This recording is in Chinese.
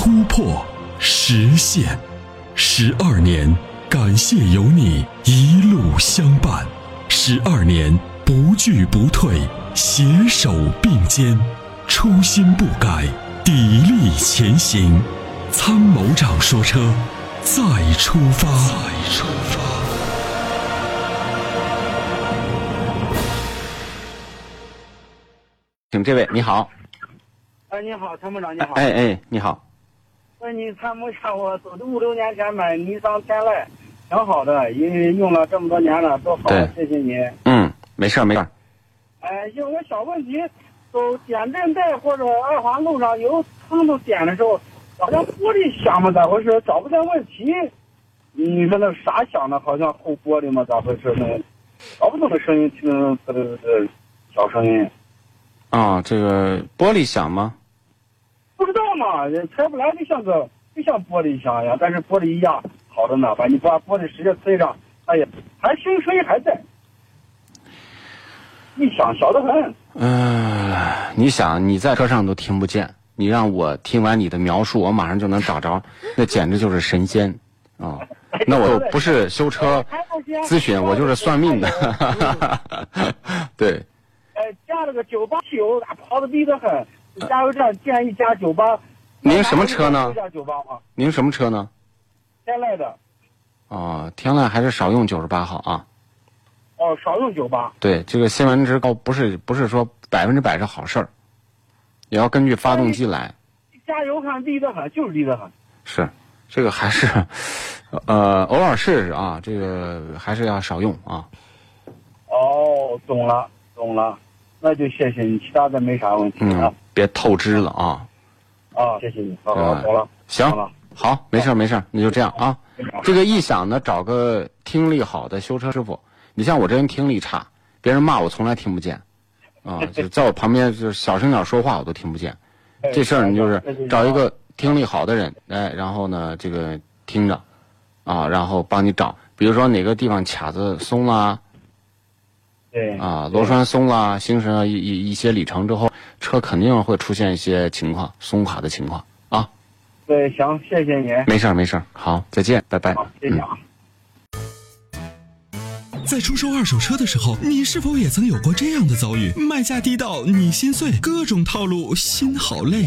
突破、实现。十二年，感谢有你一路相伴。十二年，不惧不退，携手并肩，初心不改，砥砺前行。参谋长说：“车，再出发。”再出发。请这位，你好。哎，你好，参谋长，你好。哎哎，你好。问你参谋一下，我都五六年前买尼桑天籁，挺好的，因为用了这么多年了，都好，谢谢你。嗯，没事没事哎，有个小问题，走减震带或者二环路上有坑都点的时候，好像玻璃响吗？咋回事？找不见问题。你说那啥响的？好像后玻璃吗？咋回事？那找不懂的声音，听这这这小声音。啊，这个玻璃响吗？嘛，拆不来就像个就像玻璃箱一样，但是玻璃一样好着呢。把你把玻璃直接推上，哎呀，还声音还在，一响小得很。嗯，你想你在车上都听不见，你让我听完你的描述，我马上就能找着，那简直就是神仙啊！那我不是修车咨询，我就是算命的。对。哎加了个九八汽油，跑的逼得很。加油站建议加九八。您什么车呢？加九八吗？您什么车呢？天籁的。哦，天籁还是少用九十八号啊。哦，少用九八。对，这个新闻值高不是不是说百分之百是好事儿，也要根据发动机来。加油看低得很，就是低得很。是，这个还是，呃，偶尔试试啊，这个还是要少用啊。哦，懂了，懂了。那就谢谢你，其他的没啥问题啊。别透支了啊！啊，谢谢你，好好好了，行，好，没事没事，那就这样啊。这个异响呢，找个听力好的修车师傅。你像我这人听力差，别人骂我从来听不见，啊，就在我旁边就是小声点说话我都听不见。这事儿你就是找一个听力好的人，哎，然后呢这个听着，啊，然后帮你找，比如说哪个地方卡子松了。对啊，螺栓松了，行驶了一一一些里程之后，车肯定会出现一些情况松垮的情况啊。对，行，谢谢您。没事儿，没事儿，好，再见，拜拜。好，谢谢啊。在出售二手车的时候，你是否也曾有过这样的遭遇？卖价低到你心碎，各种套路，心好累。